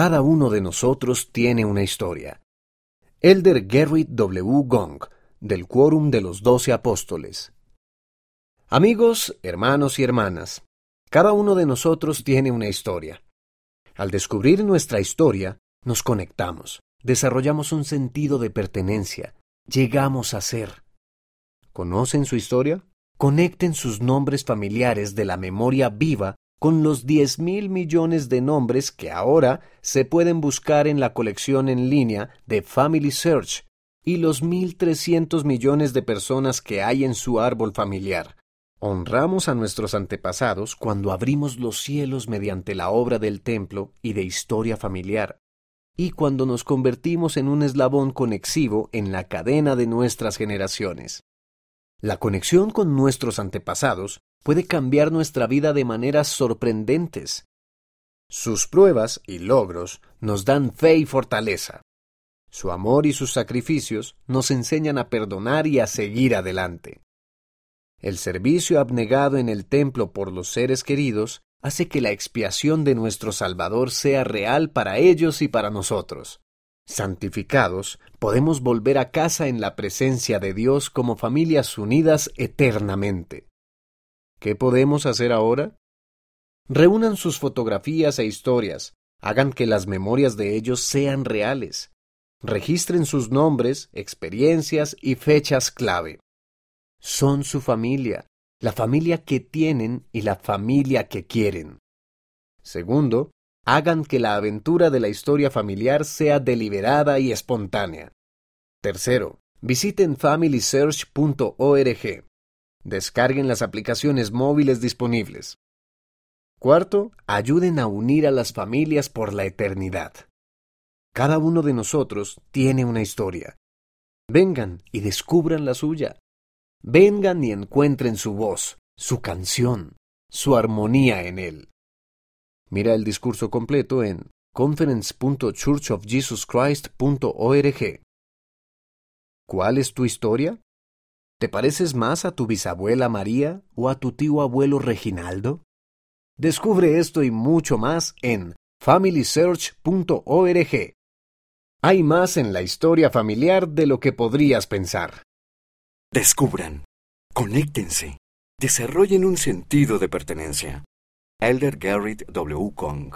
Cada uno de nosotros tiene una historia. Elder Gerrit W. Gong, del Quórum de los Doce Apóstoles. Amigos, hermanos y hermanas, cada uno de nosotros tiene una historia. Al descubrir nuestra historia, nos conectamos, desarrollamos un sentido de pertenencia, llegamos a ser. ¿Conocen su historia? Conecten sus nombres familiares de la memoria viva con los diez mil millones de nombres que ahora se pueden buscar en la colección en línea de Family Search y los mil trescientos millones de personas que hay en su árbol familiar. Honramos a nuestros antepasados cuando abrimos los cielos mediante la obra del templo y de historia familiar, y cuando nos convertimos en un eslabón conexivo en la cadena de nuestras generaciones. La conexión con nuestros antepasados puede cambiar nuestra vida de maneras sorprendentes. Sus pruebas y logros nos dan fe y fortaleza. Su amor y sus sacrificios nos enseñan a perdonar y a seguir adelante. El servicio abnegado en el templo por los seres queridos hace que la expiación de nuestro Salvador sea real para ellos y para nosotros. Santificados, podemos volver a casa en la presencia de Dios como familias unidas eternamente. ¿Qué podemos hacer ahora? Reúnan sus fotografías e historias, hagan que las memorias de ellos sean reales. Registren sus nombres, experiencias y fechas clave. Son su familia, la familia que tienen y la familia que quieren. Segundo, hagan que la aventura de la historia familiar sea deliberada y espontánea. Tercero, visiten familysearch.org. Descarguen las aplicaciones móviles disponibles. Cuarto, ayuden a unir a las familias por la eternidad. Cada uno de nosotros tiene una historia. Vengan y descubran la suya. Vengan y encuentren su voz, su canción, su armonía en él. Mira el discurso completo en conference.churchofjesuschrist.org. ¿Cuál es tu historia? ¿Te pareces más a tu bisabuela María o a tu tío abuelo Reginaldo? Descubre esto y mucho más en familysearch.org. Hay más en la historia familiar de lo que podrías pensar. Descubran, conéctense, desarrollen un sentido de pertenencia. Elder Garrett W. Kong